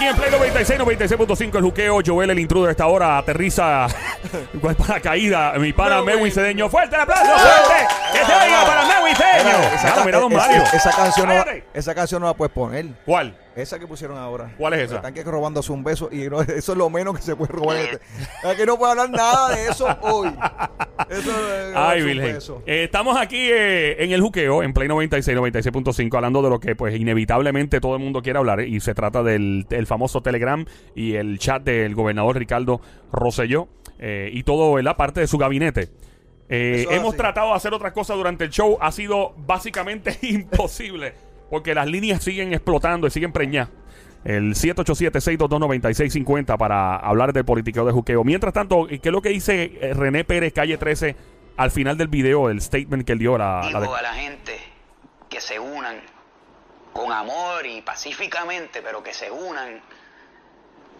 aquí en Play 96, 96.5 el juqueo. Joel, el intruder, a esta hora aterriza con para caída. Mi pana Mewin Cedeño. ¡Fuerte el aplauso! ¡Fuerte! ¡Que se oiga para Mewin Cedeño! Esa, esa- Mario. esa canción no, Cállate. esa canción no la puedes poner. ¿Cuál? Esa que pusieron ahora. ¿Cuál es esa? Están que robándose un beso y no- eso es lo menos que se puede robar. en este- Aquí no puedo hablar nada de eso hoy. Eso es Ay, Virgen. Eh, estamos aquí eh, en el juqueo, en Play 96, 96.5, hablando de lo que pues inevitablemente todo el mundo quiere hablar. Y se trata del, famoso Telegram y el chat del gobernador Ricardo Rosselló eh, y todo la parte de su gabinete. Eh, es hemos así. tratado de hacer otras cosas durante el show. Ha sido básicamente imposible. Porque las líneas siguen explotando y siguen preñadas. El 787-622-9650 para hablar del politiqueo de juqueo. Mientras tanto, ¿qué es lo que dice eh, René Pérez, calle 13, al final del video, el statement que él dio? La, la de- a la gente que se unan con amor y pacíficamente, pero que se unan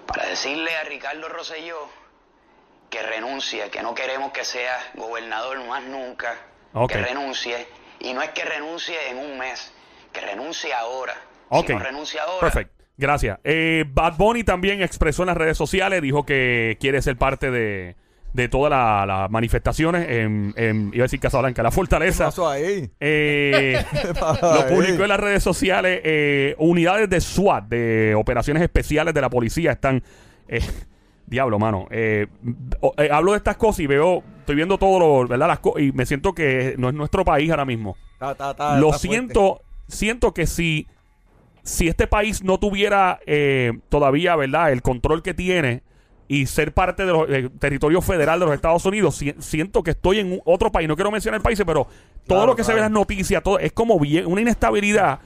para decirle a Ricardo Rosselló que renuncie, que no queremos que sea gobernador más nunca, Ok. que renuncie. Y no es que renuncie en un mes, que renuncie ahora. Ok. Si no renuncia ahora, Perfecto. Gracias. Eh, Bad Bunny también expresó en las redes sociales, dijo que quiere ser parte de, de todas la- las manifestaciones en, en- iba a decir Casablanca, la ¿Qué fortaleza. pasó ahí? Eh, ¿Qué pasó Lo ahí? publicó en las redes sociales. eh, unidades de SWAT, de operaciones especiales de la policía, están. eh, diablo, mano. eh, eh, hablo de estas cosas y veo. Estoy viendo todo lo. ¿Verdad? Las y me siento que no es nuestro país ahora mismo. Lo fuerte. Siento. Que si. Si este país no tuviera eh, todavía, ¿verdad?, el control que tiene y ser parte del territorio federal de los Estados Unidos, si- siento que estoy en otro país. No quiero mencionar países, pero todo Claro, lo que se ve en las noticias, todo es como bien, una inestabilidad.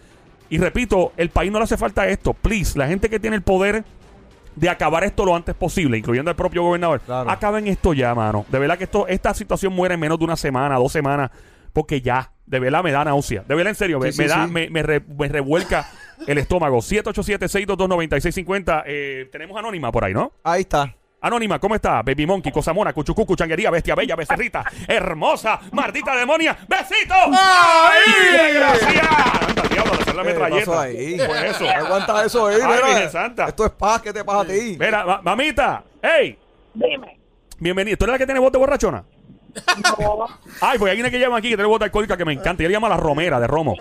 Y repito, el país no le hace falta esto. Please, la gente que tiene el poder de acabar esto lo antes posible, incluyendo el propio gobernador, Claro. acaben esto ya, mano. De verdad que esto, esta situación muere en menos de una semana, dos semanas, porque ya, de verdad me da náusea. De verdad, en serio, me, Sí, me da, sí. me, me re- me revuelca el estómago. 787-622-9650. Eh, tenemos Anónima por ahí, ¿no? Ahí está. Anónima, ¿cómo está? Baby Monkey, Cosa Mona, Cuchucucu, Changuería, Bestia Bella, Becerrita, Hermosa, Maldita Demonia, ¡Besito! ¡Ay! ¡Gracias! Anda, diablo, de hacer la ¿Qué metralleta. ahí? Pues eso. Aguanta eso ahí, Ay, mira. Santa. Esto es paz, ¿qué te pasa a ti? Mira, ma- mamita, hey, Dime. bienvenida. ¿Tú eres la que tiene voz de borrachona? No, Ay, pues hay alguien que llama aquí que tiene de alcohólica que me encanta. Y él llama la Romera de Romo.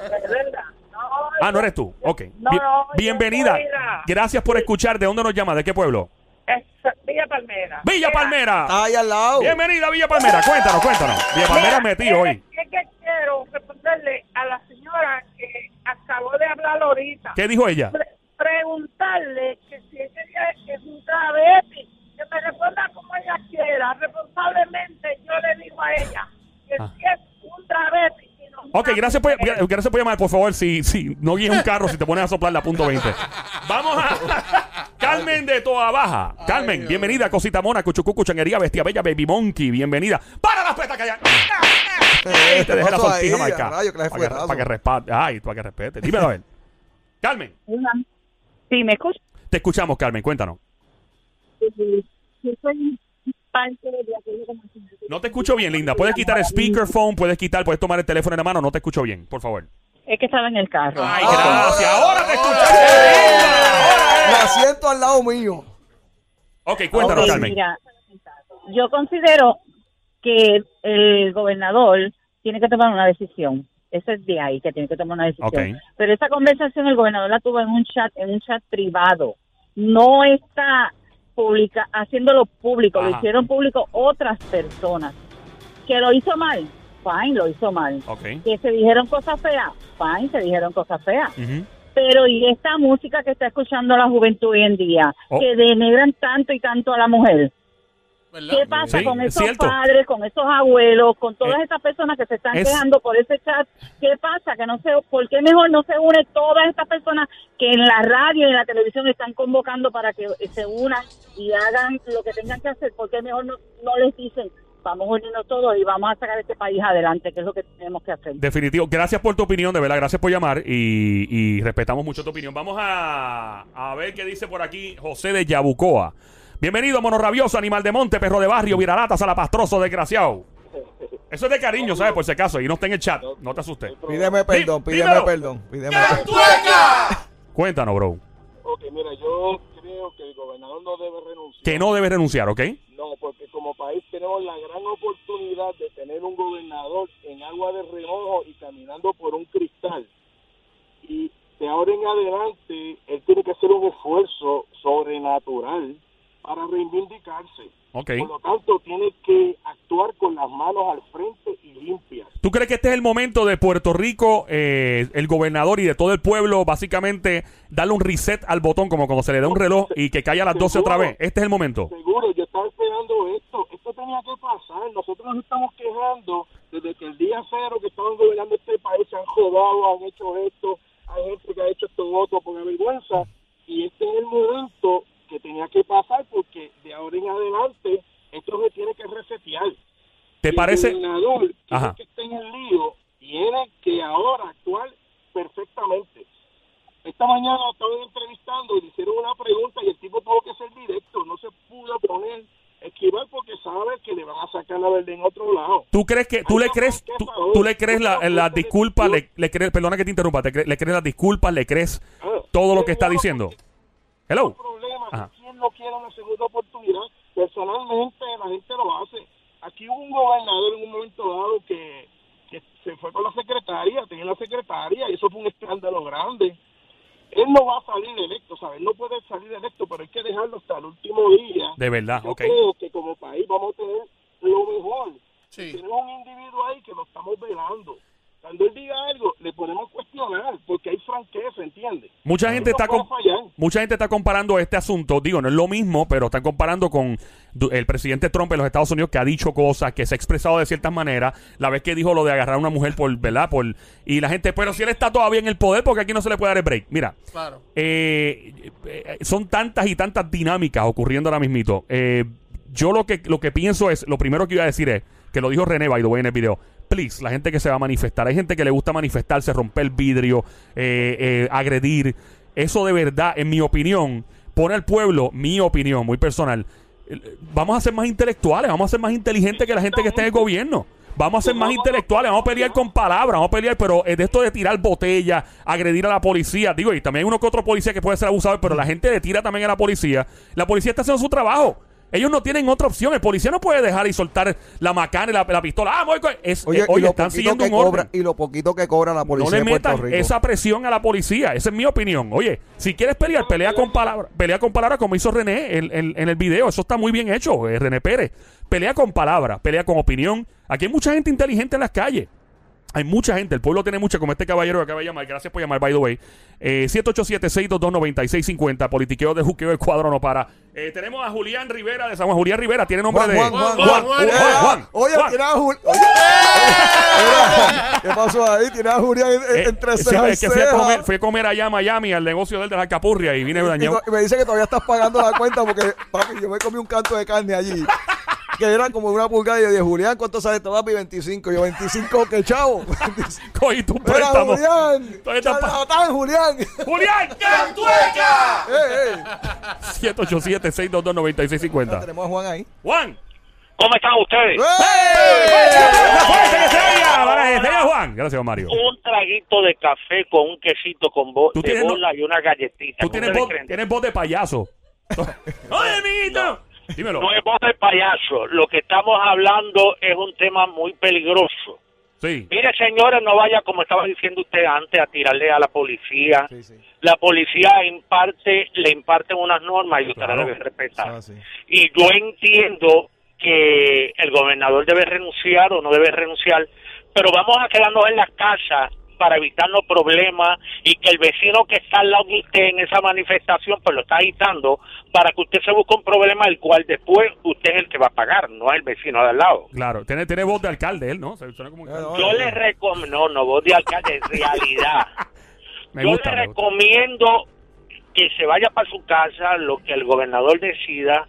Ah, no eres tú. Ok. No, Bien- no, yo bienvenida. Gracias por escuchar. ¿De dónde nos llama? ¿De qué pueblo? es Villa Palmera. Villa Palmera. Está ahí al lado. Bienvenida, Villa Palmera. Cuéntanos, cuéntanos. Villa Palmera metido hoy. Es que quiero responderle a la señora que acabó de hablar ahorita. ¿Qué dijo ella? Ok, gracias por, gracias por llamar, por favor. Si, si no guíes un carro, si te pones a soplar la punto 20. Vamos a. Carmen de Toa Baja. Carmen, bienvenida. Cosita Mona, Cuchucucu, Changuería, Bestia Bella, Baby Monkey. Bienvenida. ¡Para las petacas ya! Eh, Te dejé la ¿qué pasó sortija marcada. Para que, para que respete. Ay, para que respete. Dímelo a ver. Carmen, Sí, me escucha. te escuchamos, Carmen. Cuéntanos. Yo soy parte de aquello como si- No te escucho bien, linda. Puedes quitar el speakerphone, puedes quitar, puedes tomar el teléfono en la mano. No te escucho bien, por favor. Es que estaba en el carro. Ay, Ah, gracias. Ahora te escuché. Me asiento al lado mío. Ok, cuéntanos, Ok, Carmen. mira, yo considero que el gobernador tiene que tomar una decisión. Eso es de ahí que tiene que tomar una decisión. Ok. Pero esa conversación el gobernador la tuvo en un chat, en un chat privado. No está pública, haciéndolo público. Lo hicieron público otras personas. Que lo hizo mal, fine, lo hizo mal. Que se dijeron cosas feas, fine, se dijeron cosas feas. Pero y esta música que está escuchando la juventud hoy en día, Oh. que denegran tanto y tanto a la mujer. ¿Qué pasa Sí, con es esos padres, con esos abuelos, con todas Eh, esas personas que se están es- quejando por ese chat? ¿Qué pasa? Que no sé, ¿por qué mejor no se une todas estas personas que en la radio y en la televisión están convocando para que se unan y hagan lo que tengan que hacer? ¿Por qué mejor no, no les dicen, vamos a unirnos todos y vamos a sacar este país adelante, que es lo que tenemos que hacer? Definitivo. Gracias por tu opinión, de verdad. Gracias por llamar y, y respetamos mucho tu opinión. Vamos a, a ver qué dice por aquí José de Yabucoa. Bienvenido, mono rabioso, animal de monte, perro de barrio, viralata, salapastroso, desgraciado. Eso es de cariño, ¿sabes? Por si acaso. Y no está en el chat. No te asustes. Pídeme perdón, pídeme dímelo. perdón. Pídeme ¡Ya, perdón. tuerca! Cuéntanos, bro. Ok, mira, yo creo que el gobernador no debe renunciar. Que no debe renunciar, ¿ok? No, porque como país tenemos la gran oportunidad de tener un gobernador en agua de remojo y caminando por un cristal. Y de ahora en adelante, él tiene que hacer un esfuerzo sobrenatural para reivindicarse. Ok. Por lo tanto, tiene que actuar con las manos al frente y limpias. ¿Tú crees que este es el momento de Puerto Rico, eh, el gobernador y de todo el pueblo, básicamente darle un reset al botón, como cuando se le da un reloj y que caiga a las 12 otra vez? Este es el momento. Seguro, yo estaba esperando esto. Esto tenía que pasar. Nosotros nos estamos quejando desde que el día cero que estaban gobernando este país se han jodado, han hecho esto, hay gente que ha hecho esto otro por vergüenza. Y este es el momento tenía que pasar porque de ahora en adelante esto se tiene que resetear. ¿Te El parece? gobernador, que es Ajá. el que está en el lío, tiene que ahora actuar perfectamente. Esta mañana lo estaban entrevistando y le hicieron una pregunta y el tipo tuvo que ser directo, no se pudo poner, esquivar porque sabe que le van a sacar la verde en otro lado. ¿Tú crees que tú le crees tú, tú le crees la- las disculpas, le, le crees, perdona que te interrumpa, te cre- le crees las disculpas, le crees todo lo que está diciendo? Hello. Problema. Ajá. ¿Quién no quiere una segunda oportunidad? Personalmente, la gente lo hace. Aquí hubo un gobernador en un momento dado que, que se fue con la secretaria, tenía la secretaria, y eso fue un escándalo grande. Él no va a salir electo, ¿sabes? No puede salir electo, pero hay que dejarlo hasta el último día. De verdad, Yo ok. creo que como país vamos a tener lo mejor. Sí. Tenemos un individuo ahí que lo estamos velando. Cuando él diga algo, le podemos cuestionar, porque hay franqueza, ¿entiendes? Mucha gente está mucha gente está comparando este asunto, digo, no es lo mismo, pero están comparando con el presidente Trump en los Estados Unidos que ha dicho cosas, que se ha expresado de ciertas maneras, la vez que dijo lo de agarrar a una mujer por, ¿verdad? Por y la gente, pero si él está todavía en el poder, porque aquí no se le puede dar el break. Mira, Claro. eh, eh, son tantas y tantas dinámicas ocurriendo ahora mismito. Eh, yo lo que, lo que pienso es, lo primero que iba a decir es, que lo dijo René by the way en el video, please, la gente que se va a manifestar, hay gente que le gusta manifestarse, romper vidrio, eh, eh, agredir, eso de verdad, en mi opinión, pone al pueblo, mi opinión muy personal, eh, vamos a ser más intelectuales, vamos a ser más inteligentes que la gente que está en el gobierno. Vamos a ser más intelectuales, vamos a pelear con palabras, vamos a pelear, pero de esto de tirar botellas, agredir a la policía, digo, y también hay uno que otro policía que puede ser abusador, pero la gente le tira también a la policía. La policía está haciendo su trabajo. Ellos no tienen otra opción. El policía no puede dejar y soltar la macana y la, la pistola. Ah, voy es, Oye, eh, oye están siguiendo un orden. cobra, y lo poquito que cobra la No policía le de Puerto metan Rico. esa presión a la policía. Esa es mi opinión. Oye, si quieres pelear, pelea con palabras. Pelea con palabras como hizo René en, en- en el video. Eso está muy bien hecho, eh, René Pérez. Pelea con palabras, pelea con opinión. Aquí hay mucha gente inteligente en las calles. Hay mucha gente, el pueblo tiene mucha, como este caballero que acaba de llamar. Gracias por llamar, by the way. Eh, 787-622-9650. Politiqueo de juqueo, el cuadro no para. Eh, tenemos a Julián Rivera de San Juan. Julián Rivera tiene nombre Juan, de. Juan, Juan, Juan, Juan, Juan, Oye, tiene a Jul- oye, mira, ¿Qué pasó ahí? Tiene a Julián Eh, entre cejas y es que fui a, comer, fui a comer allá a Miami al negocio del de la Alcapurria y vine Y, dañado. to- y me dice que todavía estás pagando la cuenta porque, papi, yo me comí un canto de carne allí. Que era como una pulgada y yo dije, Julián, ¿cuánto sale esto, papi? 25. Y yo, 25, ¿qué chavo? Cogí tu préstamo. Julián. Charlatán, Julián. ¡Julián! ¡Cantueca! Eh, eh. 787-622-9650. Tenemos a Juan ahí. Juan. ¿Cómo están ustedes? Se oiga, Juan. Gracias, Mario. Un traguito de café con un quesito con bo Tú de tienes no- bola y una galletita. Tú ¿Cómo tienes voz, tienes voz de payaso. ¡Oye, amiguito! Dímelo. No es voz de payaso. Lo que estamos hablando es un tema muy peligroso. Sí. Mire, señores, no vaya, como estaba diciendo usted antes, a tirarle a la policía. Sí, sí. La policía imparte, le imparten unas normas y usted Claro. las debe respetar. Ah, sí. Y yo entiendo que el gobernador debe renunciar o no debe renunciar, pero vamos a quedarnos en las casas para evitarnos problemas y que el vecino que está al lado de usted en esa manifestación pues lo está agitando para que usted se busque un problema el cual después usted es el que va a pagar, no es el vecino de al lado. Claro. Tiene, tiene voz de alcalde él, ¿no? Se suena como un No, alcalde. no, Yo le recomiendo, no, no voz de alcalde, en realidad. Me Yo gusta. le recomiendo que se vaya para su casa, lo que el gobernador decida,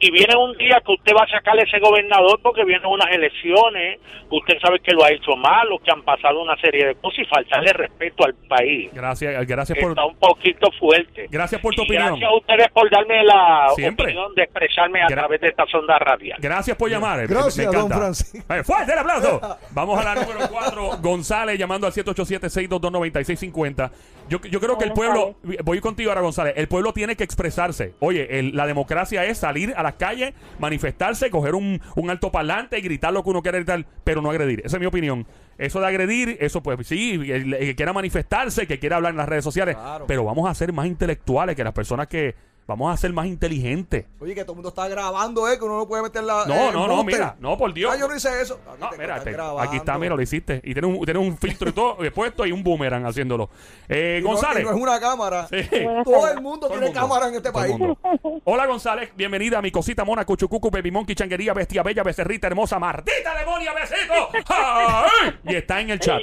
y viene un día que usted va a sacar ese gobernador porque vienen unas elecciones, usted sabe que lo ha hecho mal, o que han pasado una serie de cosas y faltarle respeto al país. Gracias, gracias por, Está un poquito fuerte. gracias por tu Y opinión. Gracias a ustedes por darme la Siempre. opinión de expresarme a Gra- través de esta sonda radial. Gracias por llamar. eh, me- Gracias, me don. Francisco. Eh, fuerte el aplauso. Vamos a la número 4. González llamando al 787-622-9650. Yo, yo creo que el pueblo, voy contigo ahora, González. El pueblo tiene que expresarse. Oye, el- la democracia es salir a las calles, manifestarse, coger un, un altoparlante y gritar lo que uno quiere gritar, pero no agredir. Esa es mi opinión. Eso de agredir, eso pues sí, el, el que quiera manifestarse, que quiera hablar en las redes sociales, Claro. pero vamos a ser más intelectuales que las personas que vamos a ser más inteligentes. Oye, que todo el mundo está grabando, ¿eh? Que uno no puede meter la. No, eh, no, no, mira, no, por Dios. Ah, yo no hice eso. Aquí No, te- mira, están te- grabando. aquí está, mira, lo hiciste. Y tiene un, tiene un filtro y todo puesto y un boomerang haciéndolo. Eh, Y no- González. y No, es una cámara. Sí. Todo el mundo Todo el tiene mundo. cámara en este país. Hola González, bienvenida a mi cosita mona, cuchucucu, baby monkey, changuería, bestia bella, becerrita, hermosa, maldita demonia, besito. ¡Ay! Y está en el chat.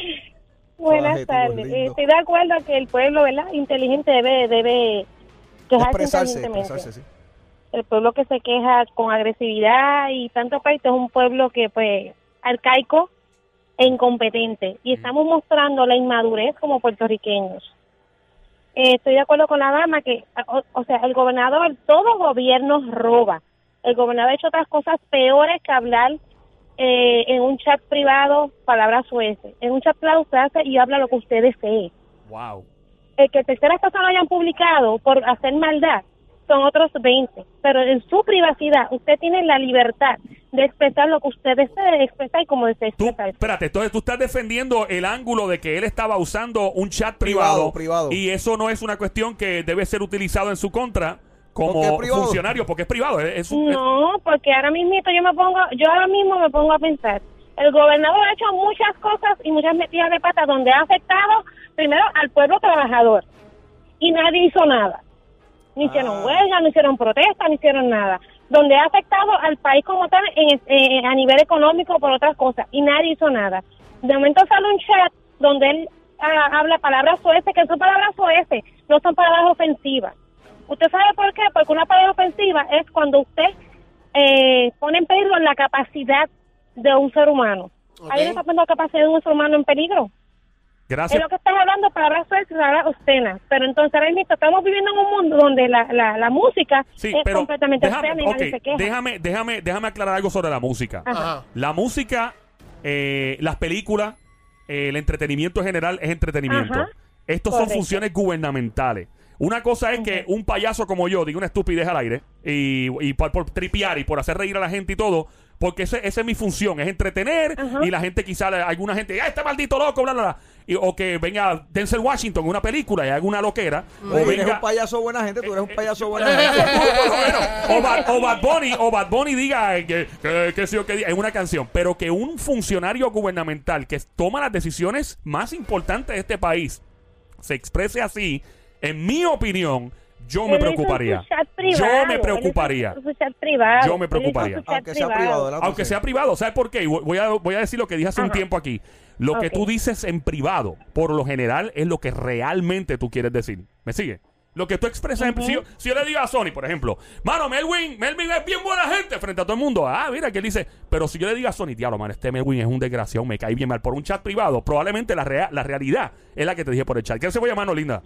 Buenas tardes. Estoy de acuerdo que el pueblo, ¿verdad? Inteligente debe, debe quejarse Expresarse, expresarse, sí. El pueblo que se queja con agresividad y tanto parte es un pueblo que, pues, arcaico e incompetente. Y estamos mostrando la inmadurez como puertorriqueños. Eh, estoy de acuerdo con la dama que, o, o sea, el gobernador, todo gobierno roba. El gobernador ha hecho otras cosas peores que hablar eh, en un chat privado palabras sueces. En un chat privado usted hace y habla lo que usted desee. Wow. El que terceras personas hayan publicado por hacer maldad son otros 20. Pero en su privacidad usted tiene la libertad de expresar lo que usted desee expresar y como desee Tú, expresar. espérate, entonces tú estás defendiendo el ángulo de que él estaba usando un chat privado, Privado, privado. y eso no es una cuestión que debe ser utilizado en su contra como funcionario, porque es privado. Es, es- No, porque ahora mismo yo me pongo, yo ahora mismo me pongo a pensar. El gobernador ha hecho muchas cosas y muchas metidas de pata donde ha afectado primero al pueblo trabajador y nadie hizo nada. Ni hicieron Ah. huelga, no hicieron protesta, no hicieron nada. Donde ha afectado al país como tal en, eh, a nivel económico por otras cosas y nadie hizo nada. De momento sale un chat donde él ah, habla palabras sueces, que son palabras sueces, no son palabras ofensivas. ¿Usted sabe por qué? Porque una palabra ofensiva es cuando usted eh, pone en peligro la capacidad de un ser humano. Ahí no está poniendo la capacidad de un ser humano en peligro. Gracias. Es lo que estás hablando, palabras sueltas, palabras obscenas. Pero entonces ahora mismo estamos viviendo en un mundo donde la, la, la música Sí, es pero completamente déjame, obscena y nadie ok, se queja. déjame, déjame, déjame aclarar algo sobre la música. Ajá. La música, eh, las películas, eh, el entretenimiento en general es entretenimiento. Ajá. Estos son funciones gubernamentales. Una cosa es que un payaso como yo diga una estupidez al aire y, y por, por tripear y por hacer reír a la gente y todo, porque ese- esa es mi función, es entretener Ajá. y la gente quizá, alguna gente, ¡ah, este maldito loco! Bla, bla, bla. Y- o que venga Denzel Washington en una película y haga una loquera. Oye, o eres venga, un payaso buena gente, tú eres un payaso buena gente. o, Bad, o Bad Bunny, o Bad Bunny diga que, que, que sí o que diga en una canción, pero que un funcionario gubernamental que toma las decisiones más importantes de este país se exprese así, en mi opinión, yo me preocuparía. Yo me preocuparía. Yo me preocuparía. Aunque sea privado. Aunque sea privado, ¿sabes por qué? Voy a, voy a decir lo que dije hace un tiempo aquí. Lo que tú dices en privado, por lo general, es lo que realmente tú quieres decir. ¿Me sigue? Lo que tú expresas en si, yo, si yo le digo a Sony, por ejemplo, mano, Melwin, Melvin es bien buena gente frente a todo el mundo. Ah, mira, que él dice, pero si yo le digo a Sony, diablo, man, este Melwin es un desgraciado, me cae bien mal por un chat privado, probablemente la, rea- la realidad es la que te dije por el chat. ¿Qué se voy a mano, linda?